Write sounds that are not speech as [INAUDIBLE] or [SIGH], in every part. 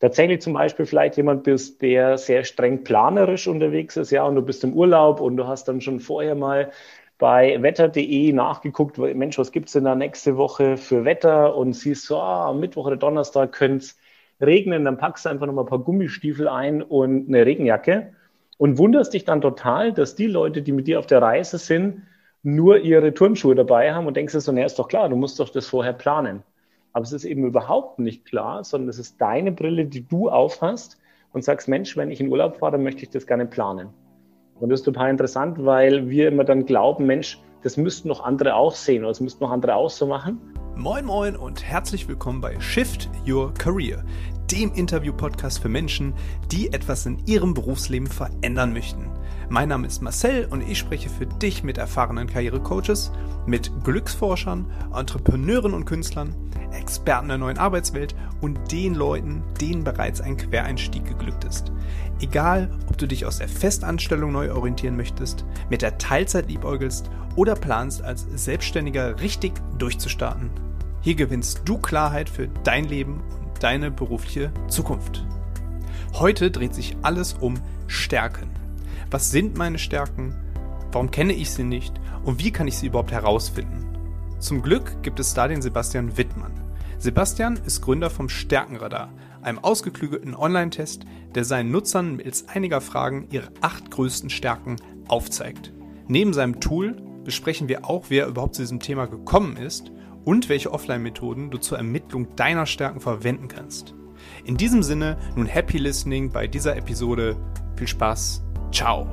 tatsächlich zum Beispiel vielleicht jemand bist, der sehr streng planerisch unterwegs ist, ja, und du bist im Urlaub und du hast dann schon vorher mal bei wetter.de nachgeguckt, Mensch, was gibt es denn da nächste Woche für Wetter und siehst so, ah, am Mittwoch oder Donnerstag könnte es regnen, dann packst du einfach noch mal ein paar Gummistiefel ein und eine Regenjacke und wunderst dich dann total, dass die Leute, die mit dir auf der Reise sind, nur ihre Turnschuhe dabei haben und denkst dir so, naja, ist doch klar, du musst doch das vorher planen. Aber es ist eben überhaupt nicht klar, sondern es ist deine Brille, die du aufhast und sagst, Mensch, wenn ich in Urlaub fahre, dann möchte ich das gerne planen. Und das ist total interessant, weil wir immer dann glauben, Mensch, das müssten noch andere auch sehen oder das müssten noch andere auch so machen. Moin Moin und herzlich willkommen bei Shift Your Career, dem Interview-Podcast für Menschen, die etwas in ihrem Berufsleben verändern möchten. Mein Name ist Marcel und ich spreche für dich mit erfahrenen Karrierecoaches, mit Glücksforschern, Entrepreneuren und Künstlern, Experten der neuen Arbeitswelt und den Leuten, denen bereits ein Quereinstieg geglückt ist. Egal, ob du dich aus der Festanstellung neu orientieren möchtest, mit der Teilzeit liebäugelst oder planst, als Selbstständiger richtig durchzustarten. Hier gewinnst du Klarheit für dein Leben und deine berufliche Zukunft. Heute dreht sich alles um Stärken. Was sind meine Stärken? Warum kenne ich sie nicht? Und wie kann ich sie überhaupt herausfinden? Zum Glück gibt es da den Sebastian Wittmann. Sebastian ist Gründer vom Stärkenradar, einem ausgeklügelten Online-Test, der seinen Nutzern mittels einiger Fragen ihre acht größten Stärken aufzeigt. Neben seinem Tool besprechen wir auch, wer überhaupt zu diesem Thema gekommen ist und welche Offline-Methoden du zur Ermittlung deiner Stärken verwenden kannst. In diesem Sinne nun Happy Listening bei dieser Episode. Viel Spaß. Ciao.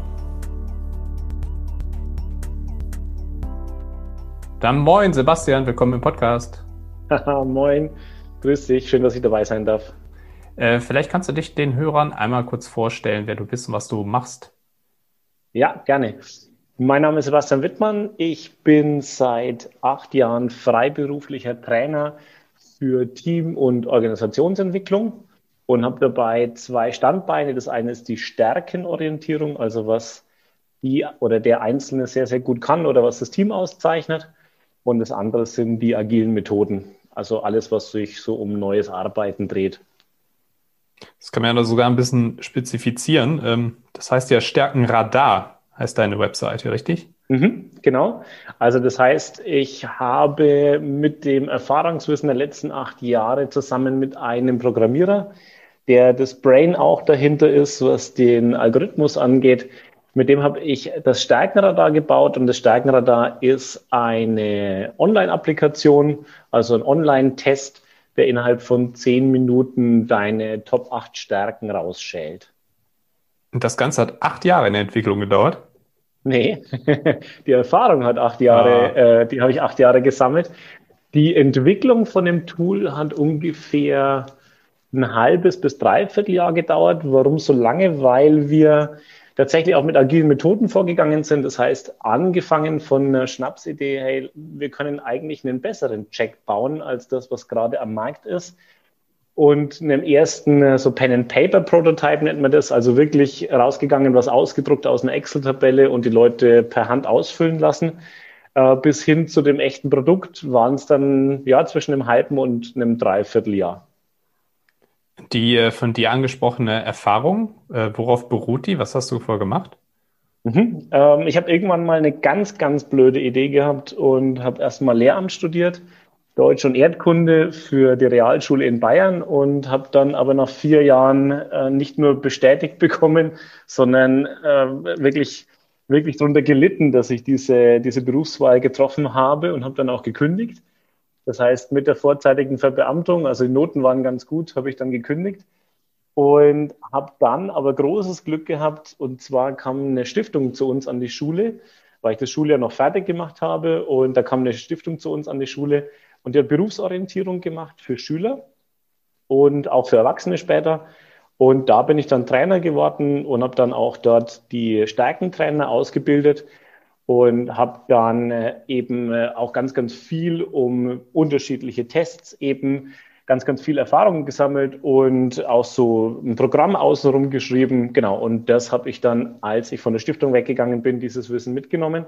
Dann moin Sebastian, willkommen im Podcast. Moin, grüß dich, schön, dass ich dabei sein darf. Äh, vielleicht kannst du dich den Hörern einmal kurz vorstellen, wer du bist und was du machst. Ja, gerne. Mein Name ist Sebastian Wittmann. Ich bin seit acht Jahren freiberuflicher Trainer für Team- und Organisationsentwicklung und habe dabei zwei Standbeine. Das eine ist die Stärkenorientierung, also was die oder der Einzelne sehr, sehr gut kann oder was das Team auszeichnet. Und das andere sind die agilen Methoden. Also alles, was sich so um neues Arbeiten dreht. Das kann man ja sogar ein bisschen spezifizieren. Ähm, das heißt ja Stärkenradar heißt deine Webseite, richtig? Mhm, genau. Also das heißt, ich habe mit dem Erfahrungswissen der letzten acht Jahre zusammen mit einem Programmierer, der das Brain auch dahinter ist, was den Algorithmus angeht, mit dem habe ich das Stärkenradar gebaut und das Stärkenradar ist eine Online-Applikation, also ein Online-Test, der innerhalb von zehn Minuten deine Top 8 Stärken rausschält. Und das Ganze hat acht Jahre in der Entwicklung gedauert? Nee, [LAUGHS] die Erfahrung hat acht Jahre, ah. äh, die habe ich acht Jahre gesammelt. Die Entwicklung von dem Tool hat ungefähr ein halbes bis dreiviertel Jahr gedauert. Warum so lange? Weil wir tatsächlich auch mit agilen Methoden vorgegangen sind. Das heißt, angefangen von einer Schnapsidee, hey, wir können eigentlich einen besseren Check bauen als das, was gerade am Markt ist. Und einen ersten äh, so Pen-and-Paper-Prototype nennt man das, also wirklich rausgegangen, was ausgedruckt aus einer Excel-Tabelle und die Leute per Hand ausfüllen lassen. Äh, bis hin zu dem echten Produkt waren es dann ja zwischen einem halben und einem Dreivierteljahr. Die äh, von dir angesprochene Erfahrung, äh, worauf beruht die? Was hast du vorher gemacht? Mhm. Ähm, ich habe irgendwann mal eine ganz, ganz blöde Idee gehabt und habe erstmal Lehramt studiert, Deutsch und Erdkunde für die Realschule in Bayern und habe dann aber nach vier Jahren äh, nicht nur bestätigt [LAUGHS] bekommen, sondern äh, wirklich wirklich darunter gelitten, dass ich diese, diese Berufswahl getroffen habe und habe dann auch gekündigt das heißt, mit der vorzeitigen Verbeamtung, also die Noten waren ganz gut, habe ich dann gekündigt und habe dann aber großes Glück gehabt. Und zwar kam eine Stiftung zu uns an die Schule, weil ich das Schuljahr noch fertig gemacht habe. Und da kam eine Stiftung zu uns an die Schule und die hat Berufsorientierung gemacht für Schüler und auch für Erwachsene später. Und da bin ich dann Trainer geworden und habe dann auch dort die Stärkentrainer ausgebildet und habe dann äh, eben äh, auch ganz, ganz viel um unterschiedliche Tests eben ganz, ganz viel Erfahrung gesammelt und auch so ein Programm außenrum geschrieben. Genau, und das habe ich dann, als ich von der Stiftung weggegangen bin, dieses Wissen mitgenommen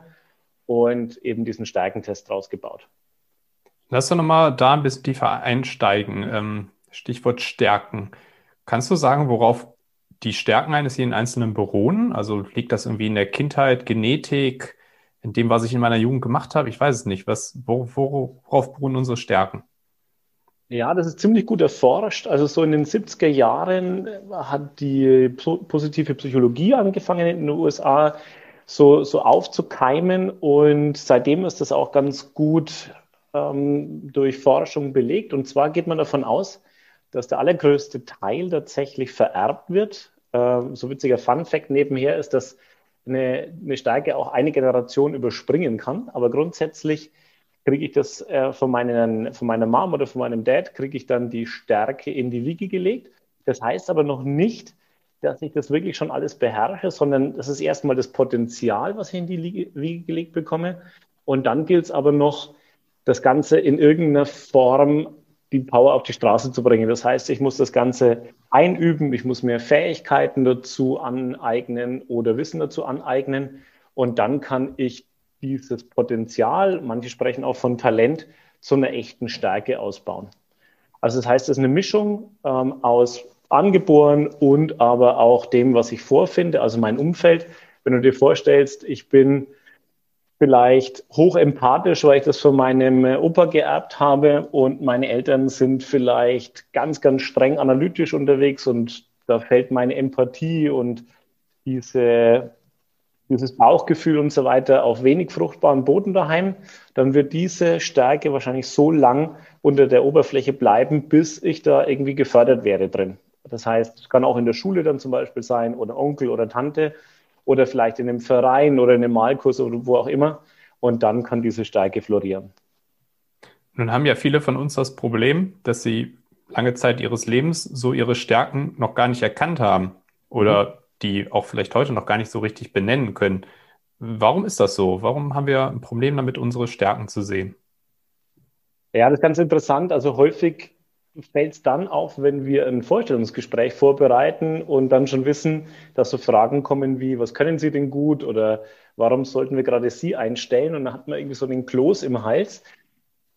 und eben diesen Stärkentest rausgebaut. Lass uns nochmal da ein bisschen tiefer einsteigen. Ähm, Stichwort Stärken. Kannst du sagen, worauf die Stärken eines jeden Einzelnen beruhen? Also liegt das irgendwie in der Kindheit, Genetik, in dem, was ich in meiner Jugend gemacht habe? Ich weiß es nicht. Was, worauf beruhen unsere Stärken? Ja, das ist ziemlich gut erforscht. Also so in den 70er Jahren hat die positive Psychologie angefangen in den USA so, so aufzukeimen und seitdem ist das auch ganz gut ähm, durch Forschung belegt. Und zwar geht man davon aus, dass der allergrößte Teil tatsächlich vererbt wird. Ähm, so witziger Fun-Fact nebenher ist, dass eine, eine Stärke auch eine Generation überspringen kann. Aber grundsätzlich kriege ich das äh, von, meinen, von meiner Mom oder von meinem Dad, kriege ich dann die Stärke in die Wiege gelegt. Das heißt aber noch nicht, dass ich das wirklich schon alles beherrsche, sondern das ist erstmal das Potenzial, was ich in die Wiege gelegt bekomme. Und dann gilt es aber noch, das Ganze in irgendeiner Form die Power auf die Straße zu bringen. Das heißt, ich muss das Ganze einüben, ich muss mir Fähigkeiten dazu aneignen oder Wissen dazu aneignen und dann kann ich dieses Potenzial, manche sprechen auch von Talent, zu einer echten Stärke ausbauen. Also das heißt, es ist eine Mischung ähm, aus angeboren und aber auch dem, was ich vorfinde, also mein Umfeld. Wenn du dir vorstellst, ich bin vielleicht hochempathisch, weil ich das von meinem äh, Opa geerbt habe. Und meine Eltern sind vielleicht ganz, ganz streng analytisch unterwegs und da fällt meine Empathie und diese, dieses Bauchgefühl und so weiter auf wenig fruchtbaren Boden daheim, dann wird diese Stärke wahrscheinlich so lang unter der Oberfläche bleiben, bis ich da irgendwie gefördert werde drin. Das heißt, es kann auch in der Schule dann zum Beispiel sein oder Onkel oder Tante, oder vielleicht in einem Verein oder in einem Malkurs oder wo auch immer. Und dann kann diese Stärke florieren. Nun haben ja viele von uns das Problem, dass sie lange Zeit ihres Lebens so ihre Stärken noch gar nicht erkannt haben oder mhm. die auch vielleicht heute noch gar nicht so richtig benennen können. Warum ist das so? Warum haben wir ein Problem damit, unsere Stärken zu sehen? Ja, das ist ganz interessant. Also häufig fällt es dann auf, wenn wir ein Vorstellungsgespräch vorbereiten und dann schon wissen, dass so Fragen kommen wie, was können Sie denn gut oder warum sollten wir gerade Sie einstellen? Und dann hat man irgendwie so einen Kloß im Hals.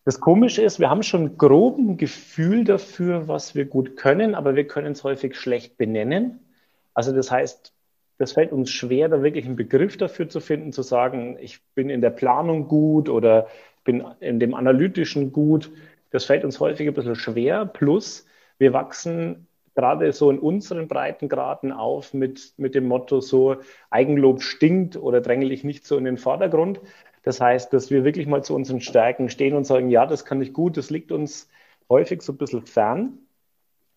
Das Komische ist, wir haben schon groben Gefühl dafür, was wir gut können, aber wir können es häufig schlecht benennen. Also das heißt, das fällt uns schwer, da wirklich einen Begriff dafür zu finden, zu sagen, ich bin in der Planung gut oder bin in dem Analytischen gut. Das fällt uns häufig ein bisschen schwer. Plus, wir wachsen gerade so in unseren Breitengraden auf mit, mit dem Motto so, Eigenlob stinkt oder dränge ich nicht so in den Vordergrund. Das heißt, dass wir wirklich mal zu unseren Stärken stehen und sagen, ja, das kann ich gut, das liegt uns häufig so ein bisschen fern.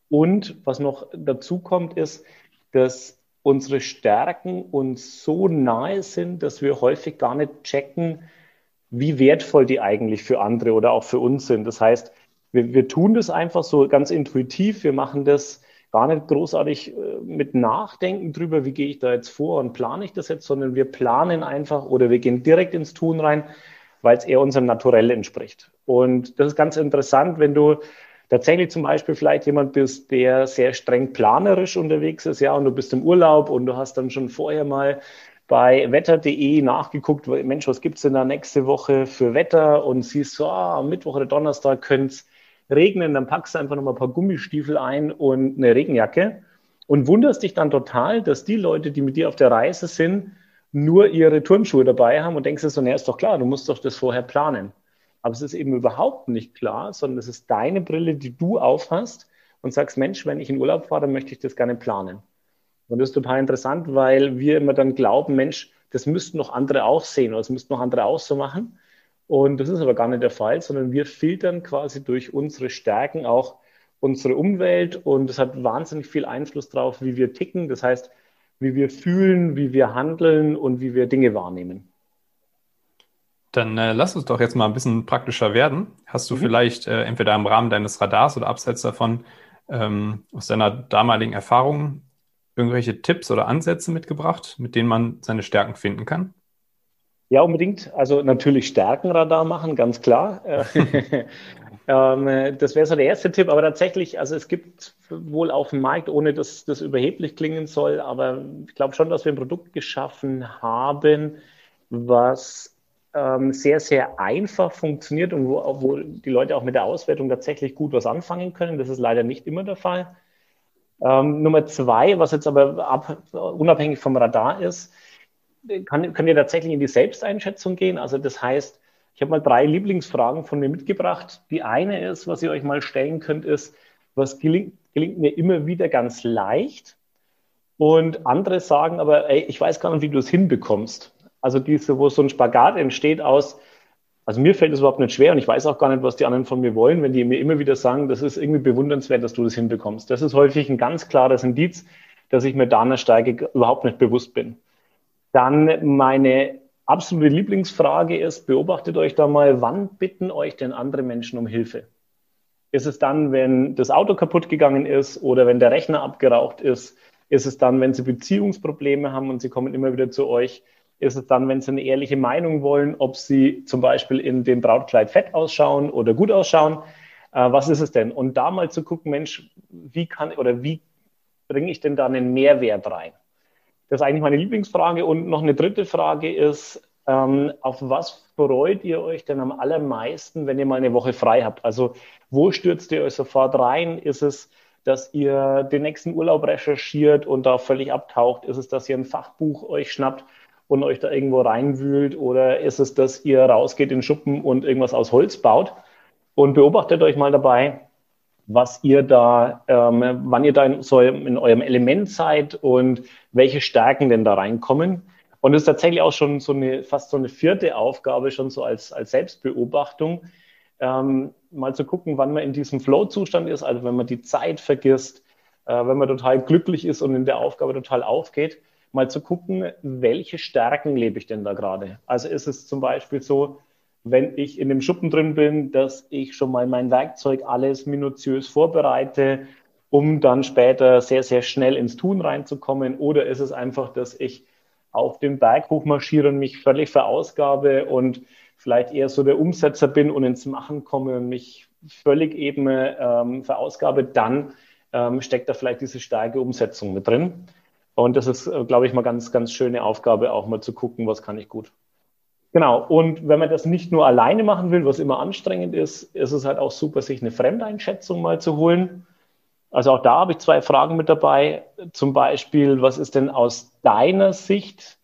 Und was noch dazu kommt, ist, dass unsere Stärken uns so nahe sind, dass wir häufig gar nicht checken, wie wertvoll die eigentlich für andere oder auch für uns sind. Das heißt, wir, wir tun das einfach so ganz intuitiv. Wir machen das gar nicht großartig äh, mit Nachdenken drüber, wie gehe ich da jetzt vor und plane ich das jetzt, sondern wir planen einfach oder wir gehen direkt ins Tun rein, weil es eher unserem Naturell entspricht. Und das ist ganz interessant, wenn du tatsächlich zum Beispiel vielleicht jemand bist, der sehr streng planerisch unterwegs ist, ja, und du bist im Urlaub und du hast dann schon vorher mal bei wetter.de nachgeguckt, Mensch, was gibt es denn da nächste Woche für Wetter? Und siehst so, ah, am Mittwoch oder Donnerstag könnte es regnen, dann packst du einfach nochmal ein paar Gummistiefel ein und eine Regenjacke und wunderst dich dann total, dass die Leute, die mit dir auf der Reise sind, nur ihre Turnschuhe dabei haben und denkst dir so, naja, ist doch klar, du musst doch das vorher planen. Aber es ist eben überhaupt nicht klar, sondern es ist deine Brille, die du aufhast und sagst, Mensch, wenn ich in Urlaub fahre, dann möchte ich das gerne planen. Und das ist total interessant, weil wir immer dann glauben, Mensch, das müssten noch andere auch sehen oder das müssten noch andere auch so machen. Und das ist aber gar nicht der Fall, sondern wir filtern quasi durch unsere Stärken auch unsere Umwelt und das hat wahnsinnig viel Einfluss darauf, wie wir ticken. Das heißt, wie wir fühlen, wie wir handeln und wie wir Dinge wahrnehmen. Dann äh, lass uns doch jetzt mal ein bisschen praktischer werden. Hast du mhm. vielleicht äh, entweder im Rahmen deines Radars oder abseits davon ähm, aus deiner damaligen Erfahrung irgendwelche Tipps oder Ansätze mitgebracht, mit denen man seine Stärken finden kann? Ja, unbedingt. Also natürlich Stärkenradar machen, ganz klar. [LAUGHS] ähm, das wäre so der erste Tipp, aber tatsächlich, also es gibt wohl auf dem Markt, ohne dass das überheblich klingen soll, aber ich glaube schon, dass wir ein Produkt geschaffen haben, was ähm, sehr, sehr einfach funktioniert und wo, wo die Leute auch mit der Auswertung tatsächlich gut was anfangen können. Das ist leider nicht immer der Fall. Ähm, Nummer zwei, was jetzt aber ab, unabhängig vom Radar ist, kann, könnt ihr tatsächlich in die Selbsteinschätzung gehen. Also das heißt, ich habe mal drei Lieblingsfragen von mir mitgebracht. Die eine ist, was ihr euch mal stellen könnt, ist, was gelingt, gelingt mir immer wieder ganz leicht? Und andere sagen aber, ey, ich weiß gar nicht, wie du es hinbekommst. Also diese, wo so ein Spagat entsteht aus, also mir fällt es überhaupt nicht schwer und ich weiß auch gar nicht, was die anderen von mir wollen, wenn die mir immer wieder sagen, das ist irgendwie bewundernswert, dass du das hinbekommst. Das ist häufig ein ganz klares Indiz, dass ich mir da einer Steige überhaupt nicht bewusst bin. Dann meine absolute Lieblingsfrage ist, beobachtet euch da mal, wann bitten euch denn andere Menschen um Hilfe? Ist es dann, wenn das Auto kaputt gegangen ist oder wenn der Rechner abgeraucht ist? Ist es dann, wenn sie Beziehungsprobleme haben und sie kommen immer wieder zu euch? Ist es dann, wenn Sie eine ehrliche Meinung wollen, ob Sie zum Beispiel in dem Brautkleid fett ausschauen oder gut ausschauen? Äh, was ist es denn? Und da mal zu gucken, Mensch, wie kann oder wie bringe ich denn da einen Mehrwert rein? Das ist eigentlich meine Lieblingsfrage. Und noch eine dritte Frage ist, ähm, auf was freut ihr euch denn am allermeisten, wenn ihr mal eine Woche frei habt? Also wo stürzt ihr euch sofort rein? Ist es, dass ihr den nächsten Urlaub recherchiert und da völlig abtaucht? Ist es, dass ihr ein Fachbuch euch schnappt und euch da irgendwo reinwühlt? Oder ist es, dass ihr rausgeht in Schuppen und irgendwas aus Holz baut? Und beobachtet euch mal dabei, was ihr da, ähm, wann ihr da in, so in eurem Element seid und welche Stärken denn da reinkommen. Und das ist tatsächlich auch schon so eine, fast so eine vierte Aufgabe, schon so als, als Selbstbeobachtung, ähm, mal zu gucken, wann man in diesem Flow-Zustand ist, also wenn man die Zeit vergisst, äh, wenn man total glücklich ist und in der Aufgabe total aufgeht mal zu gucken, welche Stärken lebe ich denn da gerade. Also ist es zum Beispiel so, wenn ich in dem Schuppen drin bin, dass ich schon mal mein Werkzeug alles minutiös vorbereite, um dann später sehr, sehr schnell ins Tun reinzukommen? Oder ist es einfach, dass ich auf den Berg hochmarschiere und mich völlig verausgabe und vielleicht eher so der Umsetzer bin und ins Machen komme und mich völlig eben ähm, verausgabe, dann ähm, steckt da vielleicht diese starke Umsetzung mit drin. Und das ist, äh, glaube ich, mal ganz, ganz schöne Aufgabe, auch mal zu gucken, was kann ich gut. Genau. Und wenn man das nicht nur alleine machen will, was immer anstrengend ist, ist es halt auch super, sich eine Fremdeinschätzung mal zu holen. Also auch da habe ich zwei Fragen mit dabei. Zum Beispiel, was ist denn aus deiner Sicht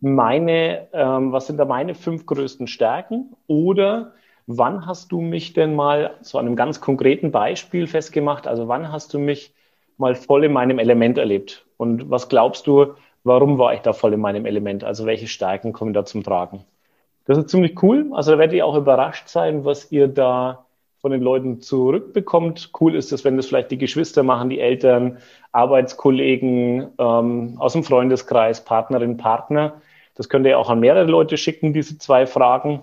meine, ähm, was sind da meine fünf größten Stärken? Oder wann hast du mich denn mal zu einem ganz konkreten Beispiel festgemacht? Also wann hast du mich mal voll in meinem Element erlebt? Und was glaubst du, warum war ich da voll in meinem Element? Also welche Stärken kommen da zum Tragen? Das ist ziemlich cool. Also da werdet ihr auch überrascht sein, was ihr da von den Leuten zurückbekommt. Cool ist es, wenn das vielleicht die Geschwister machen, die Eltern, Arbeitskollegen ähm, aus dem Freundeskreis, Partnerin, Partner. Das könnt ihr auch an mehrere Leute schicken, diese zwei Fragen.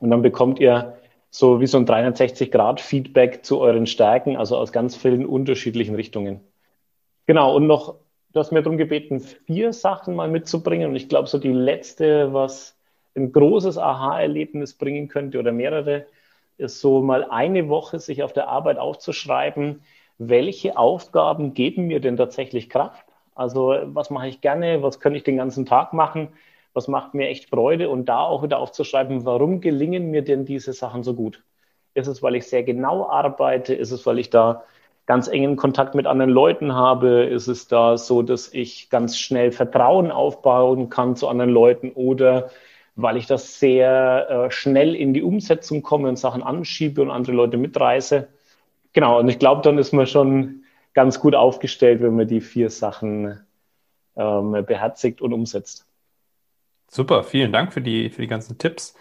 Und dann bekommt ihr so wie so ein 360-Grad-Feedback zu euren Stärken, also aus ganz vielen unterschiedlichen Richtungen. Genau, und noch, du hast mir darum gebeten, vier Sachen mal mitzubringen. Und ich glaube, so die letzte, was ein großes Aha-Erlebnis bringen könnte oder mehrere, ist so mal eine Woche sich auf der Arbeit aufzuschreiben, welche Aufgaben geben mir denn tatsächlich Kraft? Also was mache ich gerne, was kann ich den ganzen Tag machen, was macht mir echt Freude und da auch wieder aufzuschreiben, warum gelingen mir denn diese Sachen so gut? Ist es, weil ich sehr genau arbeite? Ist es, weil ich da ganz engen Kontakt mit anderen Leuten habe? Ist es da so, dass ich ganz schnell Vertrauen aufbauen kann zu anderen Leuten oder weil ich das sehr äh, schnell in die Umsetzung komme und Sachen anschiebe und andere Leute mitreiße? Genau, und ich glaube, dann ist man schon ganz gut aufgestellt, wenn man die vier Sachen ähm, beherzigt und umsetzt. Super, vielen Dank für die, für die ganzen Tipps.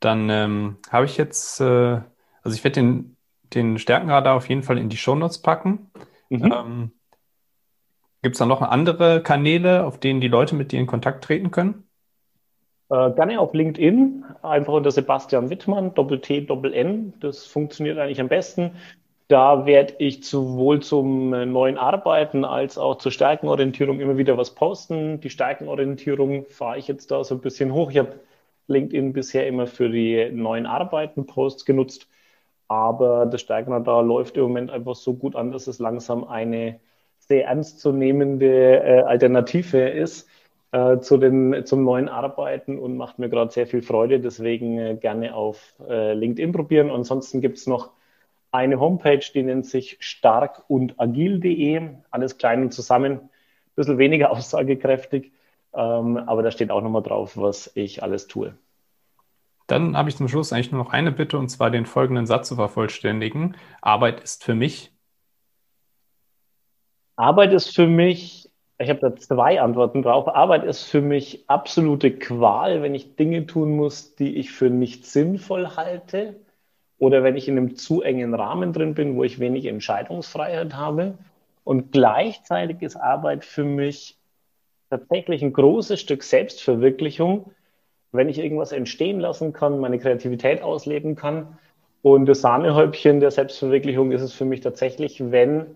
Dann ähm, habe ich jetzt, äh, also ich werde den, den Stärkenradar auf jeden Fall in die Shownotes packen. Mhm. Ähm, Gibt es da noch andere Kanäle, auf denen die Leute mit dir in Kontakt treten können? Äh, gerne auf LinkedIn, einfach unter Sebastian Wittmann, Doppel-T, Doppel-N. Das funktioniert eigentlich am besten. Da werde ich sowohl zum äh, neuen Arbeiten als auch zur Stärkenorientierung immer wieder was posten. Die Stärkenorientierung fahre ich jetzt da so ein bisschen hoch. Ich habe LinkedIn bisher immer für die neuen Arbeiten Posts genutzt, aber das Stärkenradar läuft im Moment einfach so gut an, dass es langsam eine sehr ernstzunehmende äh, Alternative ist äh, zu den, zum neuen Arbeiten und macht mir gerade sehr viel Freude. Deswegen äh, gerne auf äh, LinkedIn probieren. Ansonsten gibt es noch eine Homepage, die nennt sich stark und agil.de. Alles klein und zusammen. Ein bisschen weniger [LAUGHS] aussagekräftig. Ähm, aber da steht auch nochmal drauf, was ich alles tue. Dann habe ich zum Schluss eigentlich nur noch eine Bitte, und zwar den folgenden Satz zu vervollständigen. Arbeit ist für mich. Arbeit ist für mich, ich habe da zwei Antworten drauf. Arbeit ist für mich absolute Qual, wenn ich Dinge tun muss, die ich für nicht sinnvoll halte oder wenn ich in einem zu engen Rahmen drin bin, wo ich wenig Entscheidungsfreiheit habe. Und gleichzeitig ist Arbeit für mich tatsächlich ein großes Stück Selbstverwirklichung, wenn ich irgendwas entstehen lassen kann, meine Kreativität ausleben kann. Und das Sahnehäubchen der Selbstverwirklichung ist es für mich tatsächlich, wenn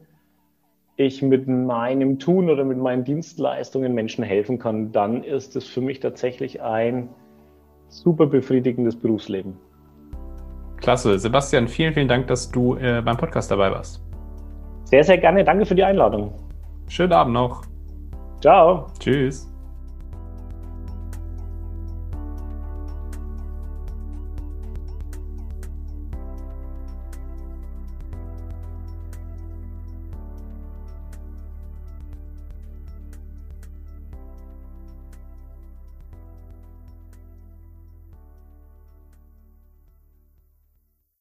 ich mit meinem Tun oder mit meinen Dienstleistungen Menschen helfen kann, dann ist es für mich tatsächlich ein super befriedigendes Berufsleben. Klasse. Sebastian, vielen, vielen Dank, dass du äh, beim Podcast dabei warst. Sehr, sehr gerne. Danke für die Einladung. Schönen Abend noch. Ciao. Tschüss.